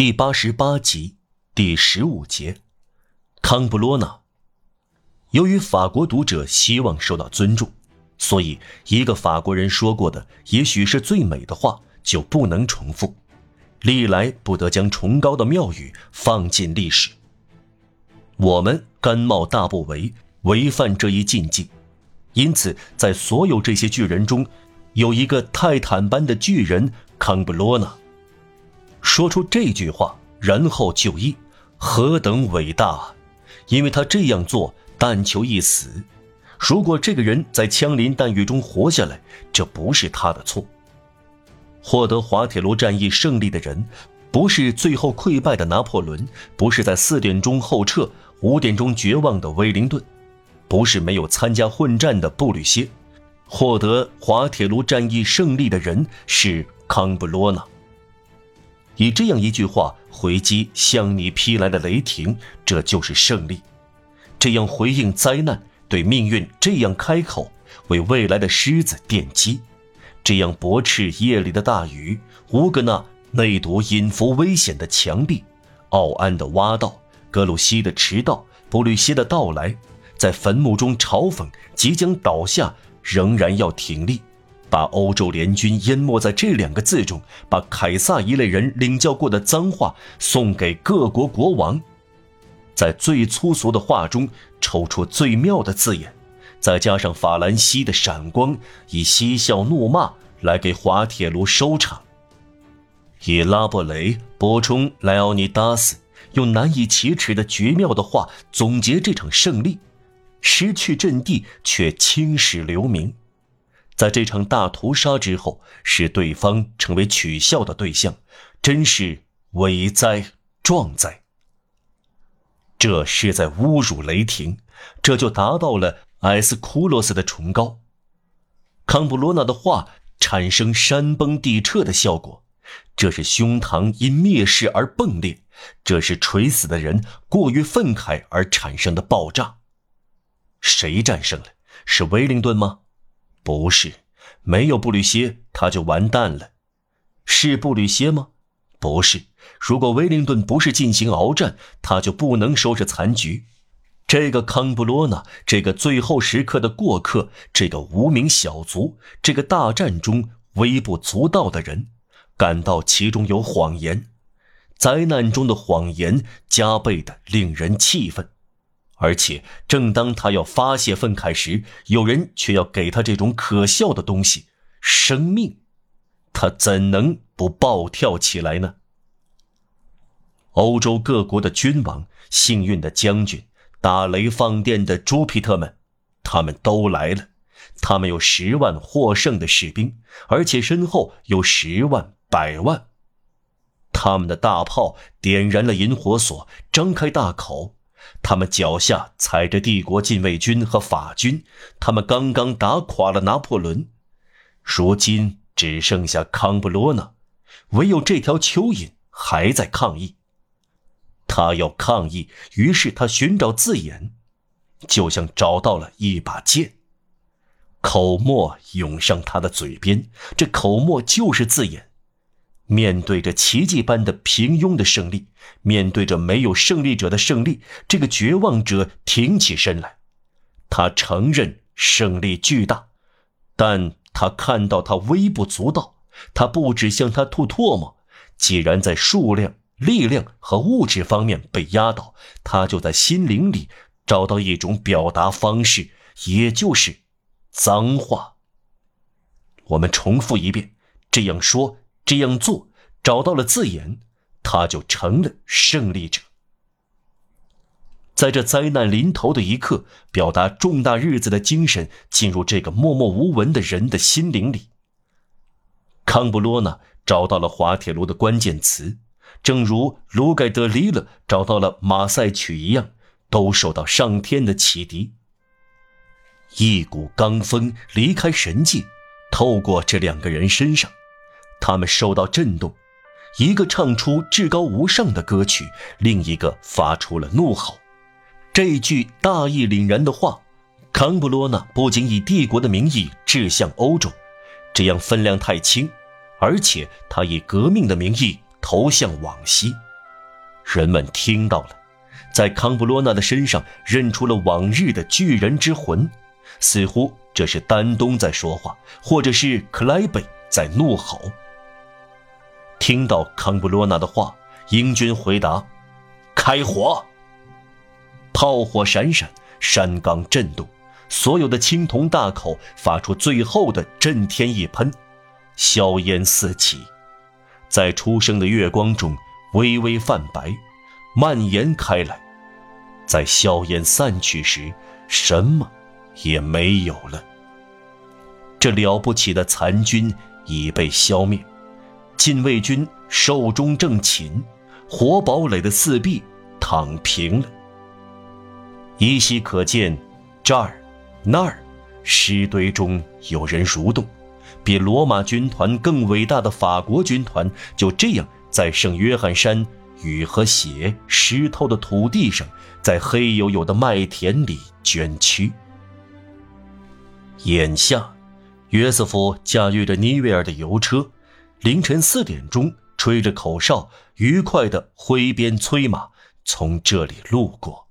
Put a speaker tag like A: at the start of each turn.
A: 第八十八集第十五节，康布罗纳。由于法国读者希望受到尊重，所以一个法国人说过的也许是最美的话就不能重复，历来不得将崇高的妙语放进历史。我们甘冒大不韪，违反这一禁忌，因此在所有这些巨人中，有一个泰坦般的巨人康布罗纳。说出这句话，然后就义，何等伟大！因为他这样做，但求一死。如果这个人在枪林弹雨中活下来，这不是他的错。获得滑铁卢战役胜利的人，不是最后溃败的拿破仑，不是在四点钟后撤、五点钟绝望的威灵顿，不是没有参加混战的布吕歇。获得滑铁卢战役胜利的人是康布罗纳。以这样一句话回击向你劈来的雷霆，这就是胜利；这样回应灾难，对命运这样开口，为未来的狮子奠基；这样驳斥夜里的大雨，乌格纳内堵隐伏危险的墙壁，奥安的挖道，格鲁希的迟到，布吕歇的到来，在坟墓中嘲讽即将倒下，仍然要挺立。把欧洲联军淹没在这两个字中，把凯撒一类人领教过的脏话送给各国国王，在最粗俗的话中抽出最妙的字眼，再加上法兰西的闪光，以嬉笑怒骂来给滑铁卢收场。以拉伯雷、补充莱奥尼达斯用难以启齿的绝妙的话总结这场胜利，失去阵地却青史留名。在这场大屠杀之后，使对方成为取笑的对象，真是伟哉壮哉！这是在侮辱雷霆，这就达到了埃斯库洛斯的崇高。康布罗纳的话产生山崩地彻的效果，这是胸膛因蔑视而迸裂，这是垂死的人过于愤慨而产生的爆炸。谁战胜了？是威灵顿吗？不是，没有布吕歇，他就完蛋了。是布吕歇吗？不是。如果威灵顿不是进行鏖战，他就不能收拾残局。这个康布罗纳，这个最后时刻的过客，这个无名小卒，这个大战中微不足道的人，感到其中有谎言，灾难中的谎言加倍的令人气愤。而且，正当他要发泄愤慨时，有人却要给他这种可笑的东西——生命，他怎能不暴跳起来呢？欧洲各国的君王、幸运的将军、打雷放电的朱皮特们，他们都来了。他们有十万获胜的士兵，而且身后有十万、百万。他们的大炮点燃了引火索，张开大口。他们脚下踩着帝国禁卫军和法军，他们刚刚打垮了拿破仑，如今只剩下康布罗纳，唯有这条蚯蚓还在抗议。他要抗议，于是他寻找字眼，就像找到了一把剑。口沫涌上他的嘴边，这口沫就是字眼。面对着奇迹般的平庸的胜利，面对着没有胜利者的胜利，这个绝望者挺起身来。他承认胜利巨大，但他看到他微不足道。他不止向他吐唾沫。既然在数量、力量和物质方面被压倒，他就在心灵里找到一种表达方式，也就是脏话。我们重复一遍，这样说。这样做，找到了字眼，他就成了胜利者。在这灾难临头的一刻，表达重大日子的精神进入这个默默无闻的人的心灵里。康布罗纳找到了滑铁卢的关键词，正如卢盖德里勒找到了马赛曲一样，都受到上天的启迪。一股罡风离开神界，透过这两个人身上。他们受到震动，一个唱出至高无上的歌曲，另一个发出了怒吼。这句大义凛然的话，康布罗纳不仅以帝国的名义致向欧洲，这样分量太轻；而且他以革命的名义投向往昔。人们听到了，在康布罗纳的身上认出了往日的巨人之魂，似乎这是丹东在说话，或者是克莱贝在怒吼。听到康布罗纳的话，英军回答：“开火！”炮火闪闪，山冈震动，所有的青铜大口发出最后的震天一喷，硝烟四起，在初升的月光中。微微泛白，蔓延开来，在硝烟散去时，什么也没有了。这了不起的残军已被消灭，禁卫军寿终正寝，活堡垒的四壁躺平了。依稀可见，这儿、那儿，尸堆中有人蠕动，比罗马军团更伟大的法国军团就这样。在圣约翰山雨和血湿透的土地上，在黑黝黝的麦田里捐躯。眼下，约瑟夫驾驭着尼维尔的油车，凌晨四点钟吹着口哨，愉快地挥鞭催马从这里路过。